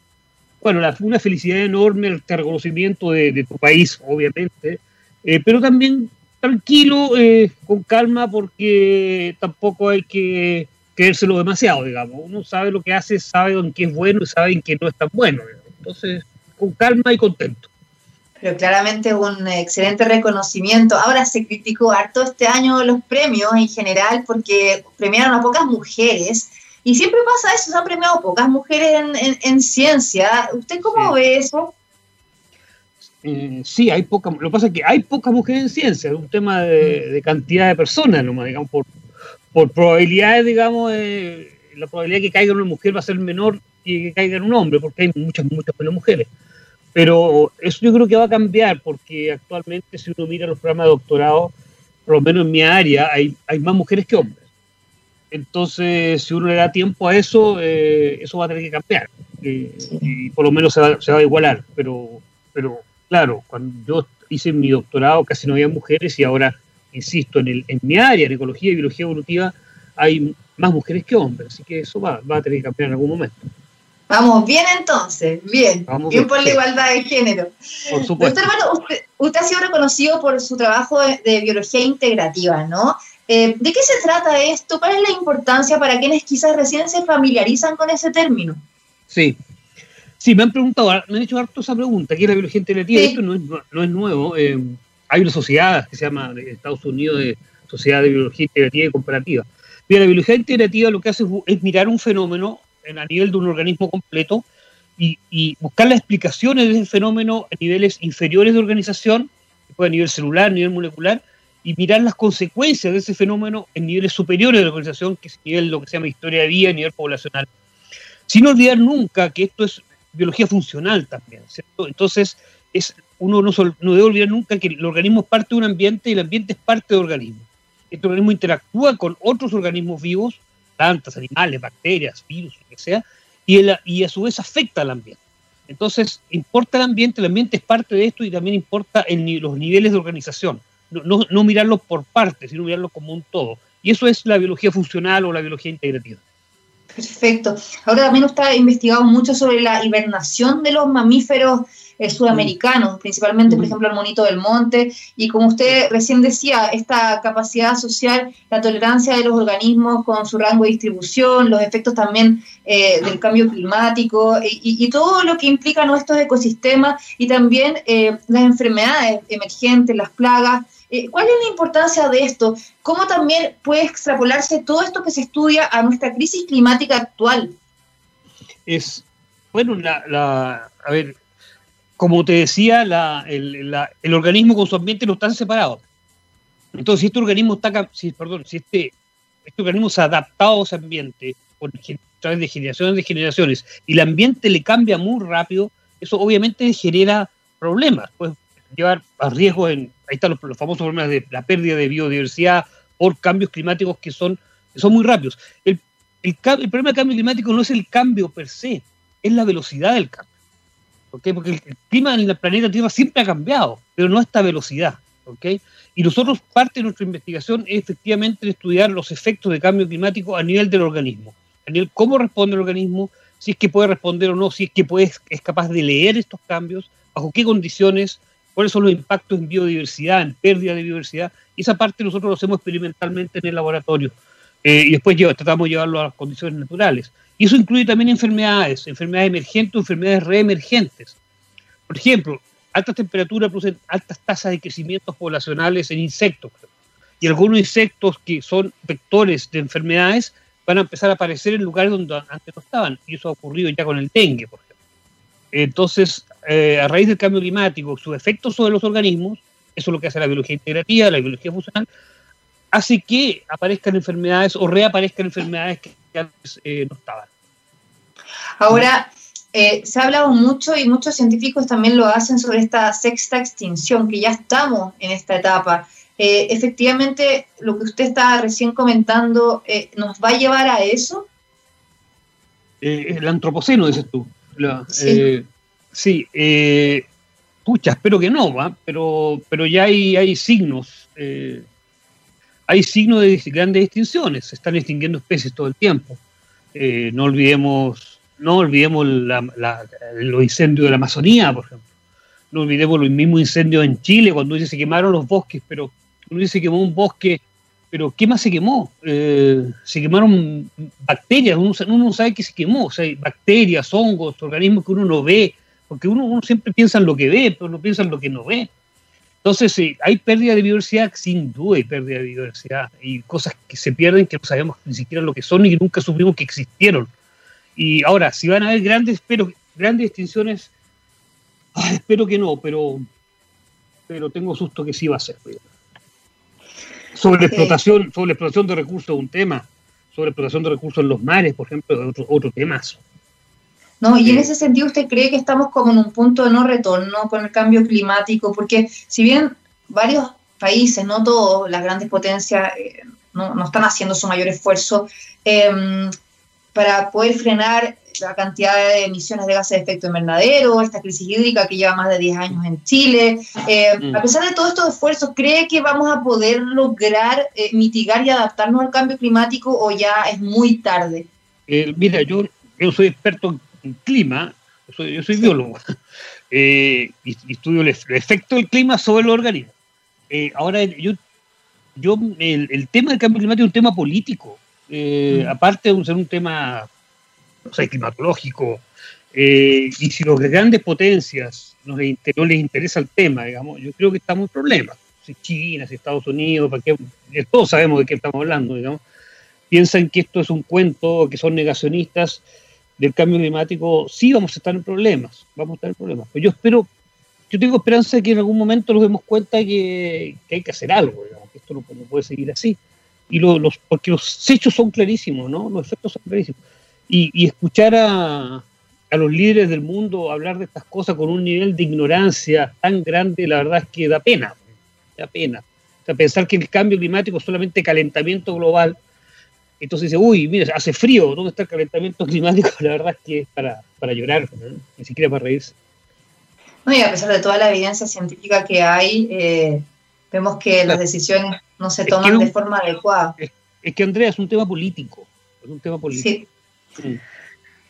Speaker 3: bueno, la, una felicidad enorme este reconocimiento de, tu país, obviamente, eh, pero también tranquilo, eh, con calma, porque tampoco hay que creérselo demasiado, digamos. Uno sabe lo que hace, sabe en qué es bueno y sabe en qué no es tan bueno. Entonces, con calma y contento.
Speaker 1: Pero claramente un excelente reconocimiento. Ahora se criticó harto este año los premios en general porque premiaron a pocas mujeres. Y siempre pasa eso, se han premiado pocas mujeres en, ciencia. ¿Usted cómo ve eso?
Speaker 3: Eh, sí, hay pocas. Lo que pasa es que hay pocas mujeres en ciencia, es un tema de, cantidad de personas, nomás, digamos, por, por probabilidades, digamos, la probabilidad de que caiga una mujer va a ser menor que, que caiga un hombre, porque hay muchas, muchas mujeres. Pero eso yo creo que va a cambiar porque actualmente si uno mira los programas de doctorado, por lo menos en mi área, hay, hay más mujeres que hombres. Entonces, si uno le da tiempo a eso, eh, eso va a tener que cambiar. Eh, y por lo menos se va, se va, a igualar. Pero, pero claro, cuando yo hice mi doctorado casi no había mujeres y ahora, insisto, en, el, en mi área, en ecología y biología evolutiva, hay más mujeres que hombres. Así que eso va, va a tener que cambiar en algún momento.
Speaker 1: Vamos bien entonces, bien, bien por la igualdad de género.
Speaker 3: Por supuesto.
Speaker 1: usted, ha sido reconocido por su trabajo de, biología integrativa, ¿no? Eh, ¿De qué se trata esto? ¿Cuál es la importancia para quienes quizás recién se familiarizan con ese término?
Speaker 3: Sí. Sí, me han preguntado, me han hecho harto esa pregunta, ¿qué es la biología integrativa? Esto no es, no es nuevo. Eh, hay una sociedad que se llama Estados Unidos de Sociedad de Biología Integrativa y Comparativa. Mira, la biología integrativa lo que hace es, mirar un fenómeno a nivel de un organismo completo y, buscar las explicaciones de ese fenómeno a niveles inferiores de organización, a nivel celular, a nivel molecular, y mirar las consecuencias de ese fenómeno en niveles superiores de organización, que es nivel lo que se llama historia de vida, a nivel poblacional. Sin olvidar nunca que esto es biología funcional también, ¿cierto? Entonces, es, uno no, no, debe olvidar nunca que el organismo es parte de un ambiente y el ambiente es parte del organismo. Este organismo interactúa con otros organismos vivos, plantas, animales, bacterias, virus, lo que sea, y, a su vez afecta al ambiente. Entonces, importa el ambiente, el ambiente es parte de esto y también importa los niveles de organización. No, mirarlo por partes, sino mirarlo como un todo. Y eso es la biología funcional o la biología integrativa.
Speaker 1: Perfecto. Ahora también usted investigado mucho sobre la hibernación de los mamíferos sudamericanos, principalmente, por ejemplo, el monito del monte. Y como usted recién decía, esta capacidad social, la tolerancia de los organismos con su rango de distribución, los efectos también eh, del cambio climático y, todo lo que implican nuestros ecosistemas y también eh, las enfermedades emergentes, las plagas. ¿Cuál es la importancia de esto? ¿Cómo también puede extrapolarse todo esto que se estudia a nuestra crisis climática actual?
Speaker 3: Es, bueno, la, a ver, como te decía, el, organismo con su ambiente no están separados. Entonces, si este organismo está, si, perdón, si este, este organismo se ha adaptado a ese ambiente por, a través de generaciones de generaciones y el ambiente le cambia muy rápido, eso obviamente genera problemas. Puede llevar a riesgo en, ahí están los, famosos problemas de la pérdida de biodiversidad por cambios climáticos que son, son muy rápidos. El, el problema del cambio climático no es el cambio per se, es la velocidad del cambio. Porque el clima en el planeta Tierra siempre ha cambiado, pero no a esta velocidad. Y nosotros, parte de nuestra investigación es efectivamente estudiar los efectos de cambio climático a nivel del organismo, a nivel cómo responde el organismo, si es que puede responder o no, si es que puede, es capaz de leer estos cambios, bajo qué condiciones, cuáles son los impactos en biodiversidad, en pérdida de biodiversidad. Y esa parte nosotros lo hacemos experimentalmente en el laboratorio. Eh, y después tratamos de llevarlo a las condiciones naturales. Y eso incluye también enfermedades, enfermedades emergentes o enfermedades reemergentes. Por ejemplo, altas temperaturas producen altas tasas de crecimiento poblacionales en insectos. Y algunos insectos que son vectores de enfermedades van a empezar a aparecer en lugares donde antes no estaban. Y eso ha ocurrido ya con el dengue, por ejemplo. Entonces, eh, a raíz del cambio climático, sus efectos sobre los organismos, eso es lo que hace la biología integrativa, la biología funcional, hace que aparezcan enfermedades o reaparezcan enfermedades que antes eh, no estaban.
Speaker 1: Ahora, eh, se ha hablado mucho y muchos científicos también lo hacen sobre esta sexta extinción, que ya estamos en esta etapa. Eh, efectivamente, lo que usted estaba recién comentando, ¿nos va a llevar a eso?
Speaker 3: el antropoceno, dices tú. sí, sí pucha, espero que no, ¿va? Pero, pero ya hay, hay signos hay signos de grandes extinciones, se están extinguiendo especies todo el tiempo. Eh, no olvidemos, no olvidemos los incendios de la Amazonía, por ejemplo. No olvidemos los mismos incendios en Chile, cuando dice se quemaron los bosques, pero uno dice se quemó un bosque, pero ¿qué más se quemó? Eh, se quemaron bacterias, uno, no sabe qué se quemó, o sea, bacterias, hongos, organismos que uno no ve, porque uno, uno siempre piensa en lo que ve, pero no piensa en lo que no ve. Entonces, sí, hay pérdida de biodiversidad, sin duda hay pérdida de biodiversidad y cosas que se pierden que no sabemos ni siquiera lo que son y que nunca supimos que existieron. Y ahora, si van a haber grandes, pero, grandes extinciones, espero que no, pero, pero tengo susto que sí va a ser. Sobre la explotación, sobre explotación de recursos un tema, sobre explotación de recursos en los mares, por ejemplo, otro, otro tema.
Speaker 1: ¿No? Y en ese sentido, ¿usted cree que estamos como en un punto de no retorno con el cambio climático? Porque si bien varios países, no todos, las grandes potencias, eh, no, están haciendo su mayor esfuerzo em, para poder frenar la cantidad de emisiones de gases de efecto invernadero, esta crisis hídrica que lleva más de 10 años en Chile. Em, mm. A pesar de todos estos esfuerzos, ¿cree que vamos a poder lograr eh, mitigar y adaptarnos al cambio climático o ya es muy tarde?
Speaker 3: Eh, mira, yo, yo soy experto en clima, yo soy, biólogo, <laughs> eh, y, estudio el, efecto del clima sobre el organismo. Eh, ahora, yo, yo el, tema del cambio climático es un tema político, eh, mm. aparte de ser un tema climatológico, eh, y si los grandes potencias no les, interesa el tema, digamos, yo creo que estamos en problemas. Si China, si Estados Unidos, ¿para qué? todos sabemos de qué estamos hablando, digamos, piensan que esto es un cuento, que son negacionistas del cambio climático, sí vamos a estar en problemas, vamos a estar en problemas. Pero yo espero, yo tengo esperanza de que en algún momento nos demos cuenta que, que hay que hacer algo, digamos, que esto no, puede seguir así. Y los, porque los hechos son clarísimos, ¿no? Los efectos son clarísimos. Y, escuchar a, a los líderes del mundo hablar de estas cosas con un nivel de ignorancia tan grande, la verdad es que da pena, da pena. O sea, pensar que el cambio climático es solamente calentamiento global, entonces dice, uy, mira, hace frío, ¿dónde está el calentamiento climático? <laughs> La verdad es que es para, para llorar, ni siquiera para reírse.
Speaker 1: No, y a pesar de toda la evidencia científica que hay, eh, vemos que las decisiones no se toman de forma adecuada.
Speaker 3: Es, que, Andrea, es un tema político, es un tema político.
Speaker 1: Sí.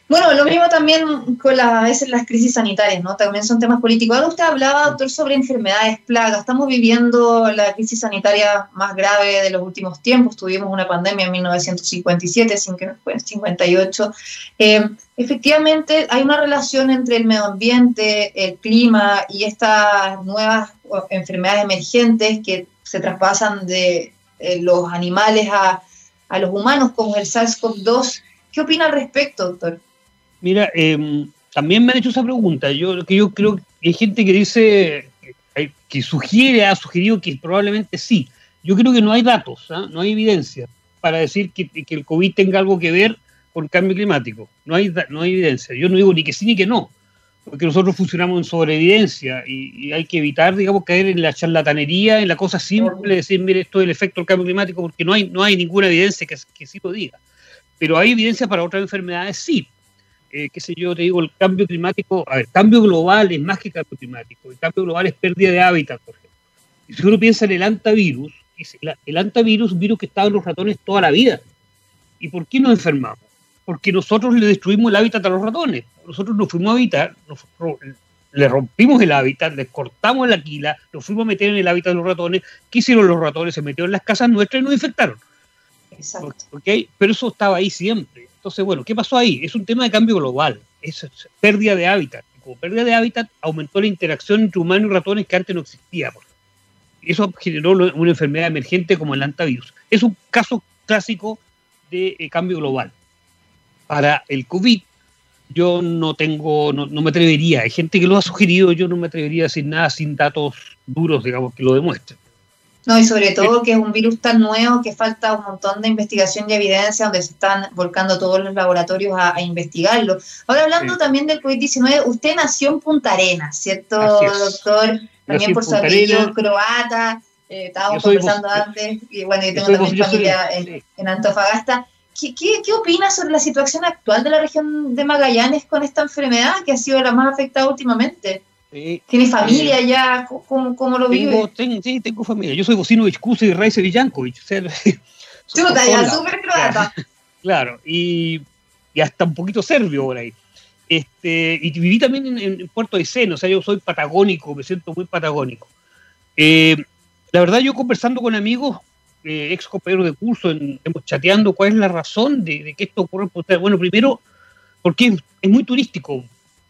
Speaker 1: Bueno, lo mismo también con las, a veces las crisis sanitarias, ¿no? También son temas políticos. Ahora usted hablaba, doctor, sobre enfermedades, plagas. Estamos viviendo la crisis sanitaria más grave de los últimos tiempos. Tuvimos una pandemia en 1957, 58. Eh, efectivamente, hay una relación entre el medio ambiente, el clima y estas nuevas enfermedades emergentes que se traspasan de eh, los animales a, a los humanos, como el SARS-CoV-2. ¿Qué opina al respecto, doctor?
Speaker 3: Mira, em, también me han hecho esa pregunta. Yo, que yo creo que hay gente que dice, que sugiere, ha sugerido que probablemente sí. Yo creo que no hay datos, ¿ah? no hay evidencia para decir que, el COVID tenga algo que ver con el cambio climático. No hay, no hay evidencia. Yo no digo ni que sí ni que no, porque nosotros funcionamos en sobreevidencia y, y hay que evitar, digamos, caer en la charlatanería, en la cosa simple de decir, mire, esto es el efecto del cambio climático, porque no hay, no hay ninguna evidencia que, que sí lo diga. Pero hay evidencia para otras enfermedades, sí. Eh, qué sé yo, te digo, el cambio climático, a ver, cambio global es más que cambio climático, el cambio global es pérdida de hábitat, por ejemplo. Y si uno piensa en el antivirus, el antivirus es un virus que estaba en los ratones toda la vida. ¿Y por qué nos enfermamos? Porque nosotros le destruimos el hábitat a los ratones. Nosotros nos fuimos a habitar, le rompimos el hábitat, les cortamos la quila, nos fuimos a meter en el hábitat de los ratones. ¿Qué hicieron los ratones? Se metieron en las casas nuestras y nos infectaron. Exacto. ¿Okay? Pero eso estaba ahí siempre. Entonces, bueno, ¿qué pasó ahí? Es un tema de cambio global, es pérdida de hábitat. Como pérdida de hábitat aumentó la interacción entre humanos y ratones que antes no existía. Eso generó una enfermedad emergente como el antivirus. Es un caso clásico de eh, cambio global. Para el COVID, yo no tengo, no, me atrevería, hay gente que lo ha sugerido, yo no me atrevería a decir nada sin datos duros, digamos, que lo demuestren.
Speaker 1: No, y sobre todo que es un virus tan nuevo que falta un montón de investigación y evidencia donde se están volcando todos los laboratorios a, investigarlo. Ahora hablando también del COVID-19, usted nació en Punta Arenas, ¿cierto, doctor? También por su apellido croata, eh, estábamos conversando antes, y bueno, yo tengo también familia en, Antofagasta. ¿Qué, qué, qué opina sobre la situación actual de la región de Magallanes con esta enfermedad que ha sido la más afectada últimamente? ¿Tiene familia ya? ¿Cómo, cómo lo
Speaker 3: vive? Tengo, sí, tengo familia. Yo soy bocino de y Raice Villankovic. O sea, <laughs>
Speaker 1: Chuta, ya, súper <laughs> croata.
Speaker 3: Claro, y, y, hasta un poquito serbio por ahí. Este, y viví también en, Puerto de Seno, o sea, yo soy patagónico, me siento muy patagónico. Eh, la verdad, yo conversando con amigos, eh, ex compañeros de curso, en, hemos chateando cuál es la razón de, de que esto ocurre. Bueno, primero, porque es muy turístico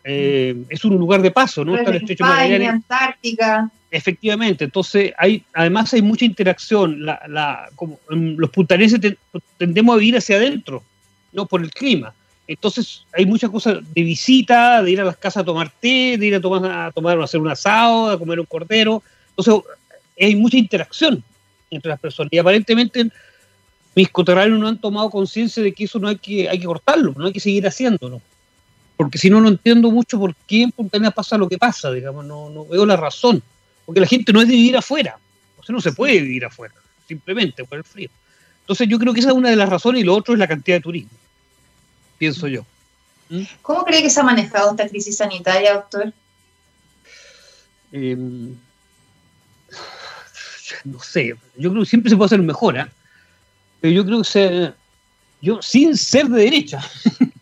Speaker 3: eh, es un lugar de paso, ¿no?
Speaker 1: Está el estrecho España, Antártica.
Speaker 3: Efectivamente, entonces hay, además hay mucha interacción. La, la, como, los puntaneses tendemos a vivir hacia adentro, no por el clima. Entonces hay muchas cosas de visita, de ir a las casas a tomar té, de ir a tomar, a tomar, a hacer un asado, a comer un cordero. Entonces hay mucha interacción entre las personas. Y aparentemente mis coterráneos no han tomado conciencia de que eso no hay que, hay que cortarlo, no hay que seguir haciéndolo porque si no, no entiendo mucho por qué en Punta Arenas pasa lo que pasa, digamos, no, no veo la razón, porque la gente no es de vivir afuera, o sea, no se puede vivir afuera, simplemente por el frío. Entonces yo creo que esa es una de las razones y lo otro es la cantidad de turismo, pienso yo.
Speaker 1: ¿Mm? ¿Cómo cree que se ha manejado esta crisis sanitaria, doctor?
Speaker 3: Em, no sé, yo creo que siempre se puede hacer mejor, ¿eh? pero yo creo que se, yo sin ser de derecha, <laughs>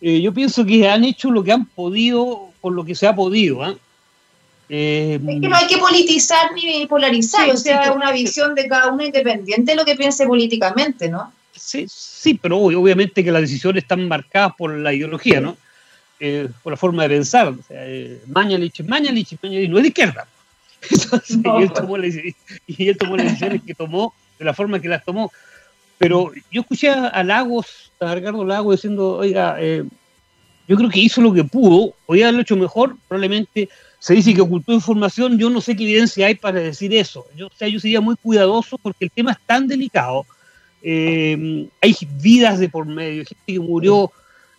Speaker 3: Eh, yo pienso que han hecho lo que han podido con lo que se ha podido. ¿ah?
Speaker 1: es que no hay que politizar ni polarizar, o sea, una visión de cada uno independiente de lo que piense políticamente, ¿no?
Speaker 3: Sí, sí, pero obviamente que las decisiones están marcadas por la ideología, ¿no? eh, por la forma de pensar. O sea, eh, Mañalich, Mañalich, Mañalich no es de izquierda. <laughs> y, él tomó las, y él tomó las decisiones que tomó de la forma que las tomó. Pero yo escuché a Lagos, a Ricardo Lagos, diciendo, oiga, eh, yo creo que hizo lo que pudo, podía haberlo hecho mejor, probablemente se dice que ocultó información, yo no sé qué evidencia hay para decir eso. Yo, o sea, yo sería muy cuidadoso porque el tema es tan delicado. Eh, hay vidas de por medio, gente que murió,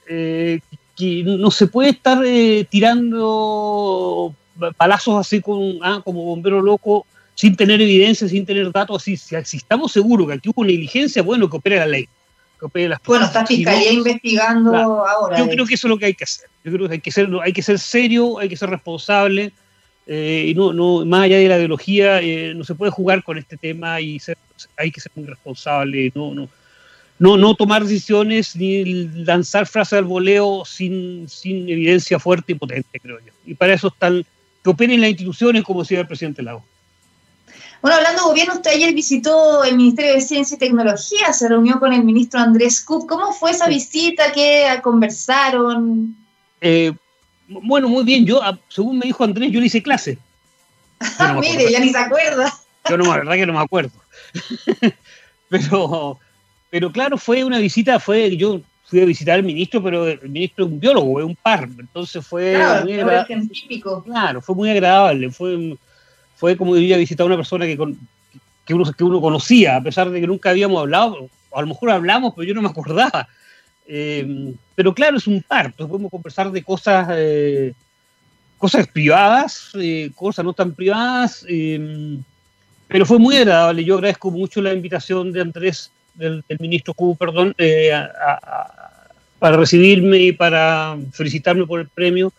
Speaker 3: eh, que no se puede estar eh, tirando palazos así con, ah, como bombero loco sin tener evidencia, sin tener datos así. Si, si, estamos seguros que aquí hubo negligencia, bueno, que opere la ley. Que opere las
Speaker 1: bueno, está Fiscalía investigando ahora.
Speaker 3: Yo creo que eso es lo que hay que hacer. Yo creo que hay que ser, hay que ser serio, hay que ser responsable. Eh, y no, no, más allá de la ideología, eh, no se puede jugar con este tema y ser, hay que ser muy responsable. No, no, no, no tomar decisiones ni lanzar frases al voleo sin, sin evidencia fuerte y potente, creo yo. Y para eso están, que operen las instituciones, como decía el presidente Lago.
Speaker 1: Bueno, hablando de gobierno, usted ayer visitó el Ministerio de Ciencia y Tecnología, se reunió con el ministro Andrés Kup. ¿Cómo fue esa visita? ¿Qué conversaron?
Speaker 3: Eh, bueno, muy bien. Yo, ah, según me dijo Andrés, yo le hice clase. <laughs>
Speaker 1: No Mire, ya ni se acuerda.
Speaker 3: Yo no, la verdad que no me acuerdo. <laughs> pero, pero claro, fue una visita, fue, yo fui a visitar al ministro, pero el ministro es un biólogo, es un par, entonces fue
Speaker 1: claro, muy agradable.
Speaker 3: Claro, fue muy agradable, fue fue como ir a visitar a una persona que, que, uno, que uno conocía, a pesar de que nunca habíamos hablado, a lo mejor hablamos, pero yo no me acordaba. Eh, pero claro, es un par, podemos conversar de cosas, eh, cosas privadas, eh, cosas no tan privadas, pero fue muy agradable. Yo agradezco mucho la invitación de Andrés, del, ministro Cubo, perdón, para recibirme y para felicitarme por el premio.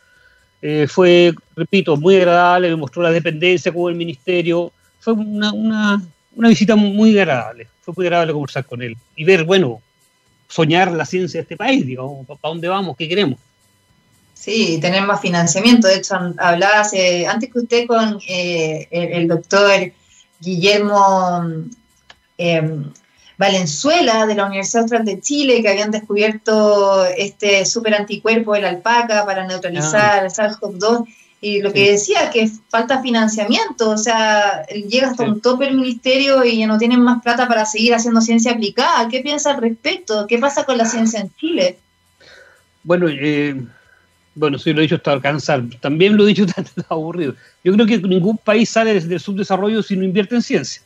Speaker 3: Eh, fue, repito, muy agradable, me mostró la dependencia con el ministerio. Fue una, una, una, visita muy agradable. Fue muy agradable conversar con él y ver, bueno, soñar la ciencia de este país, digamos, para dónde vamos, qué queremos.
Speaker 1: Sí, tener más financiamiento. De hecho, hablaba hace, antes que usted con eh, el, doctor Guillermo eh, Valenzuela de la Universidad Austral de Chile, que habían descubierto este super anticuerpo del alpaca para neutralizar ah. el SARS-CoV-2. Y lo que decía, que falta financiamiento, o sea, llega hasta un tope el ministerio y ya no tienen más plata para seguir haciendo ciencia aplicada. ¿Qué piensa al respecto? ¿Qué pasa con la ciencia en Chile?
Speaker 3: Bueno, eh, bueno, sí lo he dicho hasta alcanzar. También lo he dicho <laughs> tan aburrido. Yo creo que ningún país sale del subdesarrollo si no invierte en ciencia.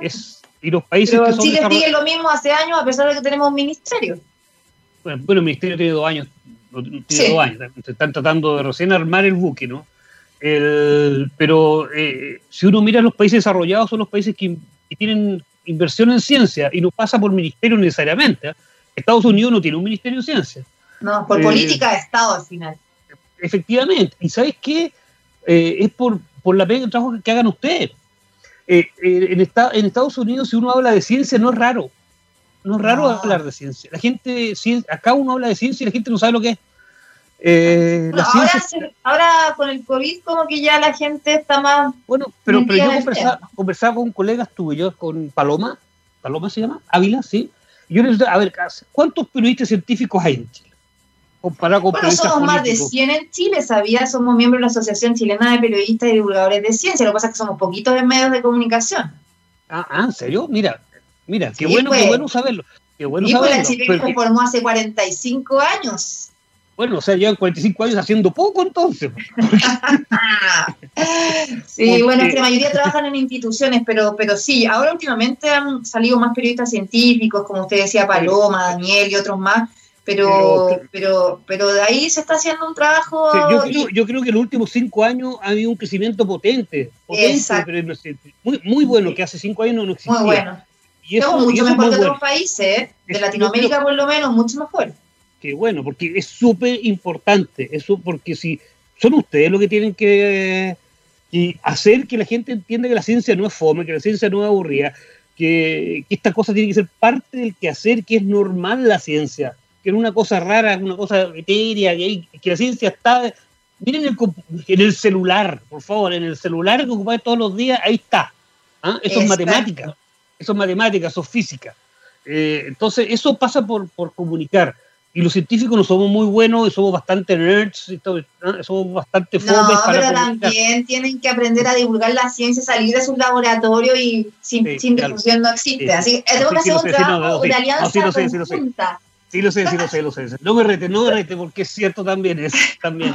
Speaker 3: Es, y los países
Speaker 1: Pero que Chile sigue lo mismo hace años a pesar de que tenemos un ministerio.
Speaker 3: Bueno, el ministerio tiene dos años, tiene dos años, se están tratando de recién armar el buque, ¿no? El, pero eh, si uno mira los países desarrollados, son los países que, tienen inversión en ciencia y no pasa por ministerio necesariamente. ¿eh? Estados Unidos no tiene un ministerio de ciencia.
Speaker 1: No, por eh, política de Estado al final.
Speaker 3: Efectivamente. ¿Y sabes qué? es por, por la pega de trabajo que hagan ustedes. Eh, eh, en, en, Estados Unidos, si uno habla de ciencia, no es raro. No es raro hablar de ciencia. La gente, acá uno habla de ciencia y la gente no sabe lo que es.
Speaker 1: Eh, ahora, con el COVID como que ya la gente está más...
Speaker 3: Bueno, pero, pero yo conversaba, conversaba, con colegas tuyos, con Paloma, Paloma se llama, Ávila, sí. Y yo les decía, a ver, ¿cuántos periodistas científicos hay en Chile?
Speaker 1: Comparado con bueno, somos más de 100 en Chile, sabía, somos miembros de la Asociación Chilena de Periodistas y Divulgadores de Ciencia, lo que pasa es que somos poquitos en medios de comunicación.
Speaker 3: Ah, ah ¿en serio? Mira, mira, qué, bueno, qué pues. bueno saberlo. Qué bueno
Speaker 1: y
Speaker 3: pues
Speaker 1: la Chile se formó hace 45 años.
Speaker 3: Bueno, o sea, llevan 45 años haciendo poco entonces. <laughs>
Speaker 1: sí, bueno, es que la mayoría trabajan en instituciones, pero, pero sí, ahora últimamente han salido más periodistas científicos, como usted decía, Paloma, Daniel y otros más, pero, pero, pero, de ahí se está haciendo un trabajo.
Speaker 3: yo, creo, yo, creo, que en los últimos cinco años ha habido un crecimiento potente, potente muy, muy bueno, que hace cinco años no, existía.
Speaker 1: Muy bueno. Y eso, mucho mejor que otros países, de Latinoamérica por lo menos, mucho mejor.
Speaker 3: Qué bueno, porque es súper importante, eso porque si son ustedes los que tienen que y hacer que la gente entienda que la ciencia no es fome, que la ciencia no es aburrida, que, que esta cosa tiene que ser parte del quehacer, que es normal la ciencia que es una cosa rara, una cosa etérea, que, que la ciencia está. Miren el, en el celular, por favor, en el celular que ocupáis todos los días, ahí está. ¿ah? Eso es matemática, eso es matemática, eso es física. Eh, entonces, eso pasa por, por comunicar. y los científicos no somos muy buenos y somos bastante nerds, y somos bastante
Speaker 1: No, pero también tienen que aprender a divulgar la ciencia, salir de sus laboratorios y sin, difusión no existe. Así que tengo que hacer un trabajo de alianza sí, sé,
Speaker 3: sí, lo sé. Sí, lo sé, lo sé. No me rete, no me rete, porque es cierto también, es también.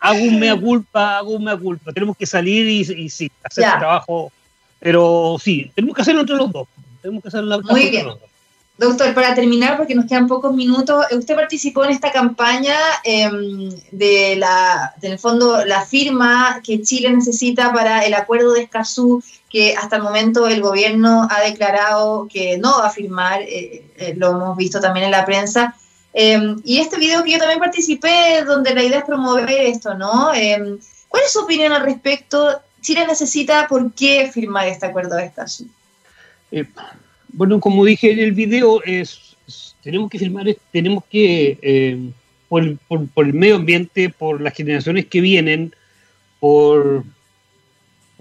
Speaker 3: hago un mea culpa, hago un mea culpa. Tenemos que salir y, y sí, hacer el trabajo. Pero sí, tenemos que hacerlo entre los dos. Tenemos que hacerlo
Speaker 1: Muy bien. Los dos. Doctor, para terminar, porque nos quedan pocos minutos, usted participó en esta campaña em, de la, del fondo, la firma que Chile necesita para el acuerdo de Escazú, que hasta el momento el gobierno ha declarado que no va a firmar, eh, eh, lo hemos visto también en la prensa. Em, y este video que yo también participé, donde la idea es promover esto, ¿no? Em, ¿Cuál es su opinión al respecto? Chile necesita, ¿por qué firmar este acuerdo de Escazú?
Speaker 3: Eh, bueno, como dije en el video, es, tenemos que firmar, tenemos que, eh, por, el medio ambiente, por las generaciones que vienen, por,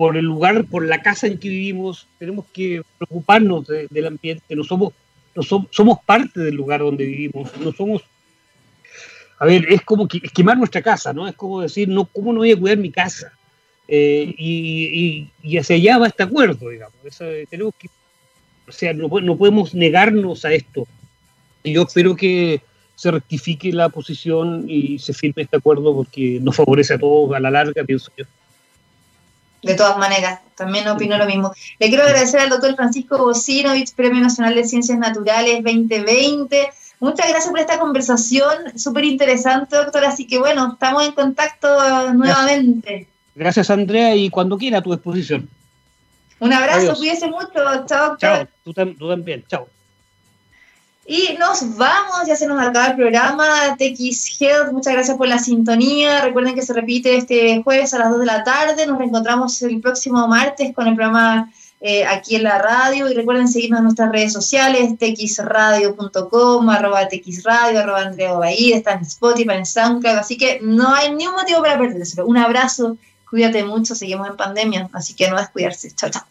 Speaker 3: por el lugar, por la casa en que vivimos, tenemos que preocuparnos del ambiente, no somos, no somos, parte del lugar donde vivimos, no somos a ver, es como que, quemar nuestra casa, ¿no? Es como decir, no, ¿cómo no voy a cuidar mi casa? Eh, y, y, hacia allá va este acuerdo, digamos. tenemos que o sea, no, podemos negarnos a esto. Y yo espero que se rectifique la posición y se firme este acuerdo porque nos favorece a todos a la larga, pienso yo.
Speaker 1: De todas maneras, también opino lo mismo. Le quiero agradecer al doctor Francisco Bocinovich, Premio Nacional de Ciencias Naturales 2020. Muchas gracias por esta conversación, súper interesante, doctor. Así que bueno, estamos en contacto nuevamente.
Speaker 3: Gracias, Andrea, y cuando quiera a tu disposición.
Speaker 1: Un abrazo, cuídese mucho. Chao,
Speaker 3: chao. Tú, también, chao.
Speaker 1: Y nos vamos, ya se nos acaba el programa. TX Health, muchas gracias por la sintonía. Recuerden que se repite este jueves a las 2 de la tarde. Nos reencontramos el próximo martes con el programa eh, aquí en la radio. Y recuerden seguirnos en nuestras redes sociales: txradio.com, arroba txradio, arroba Andrea Bahía, está en Spotify, en SoundCloud. Así que no hay ningún motivo para perderse. Un abrazo, cuídate mucho, seguimos en pandemia, así que no descuidarse. Chao, chao.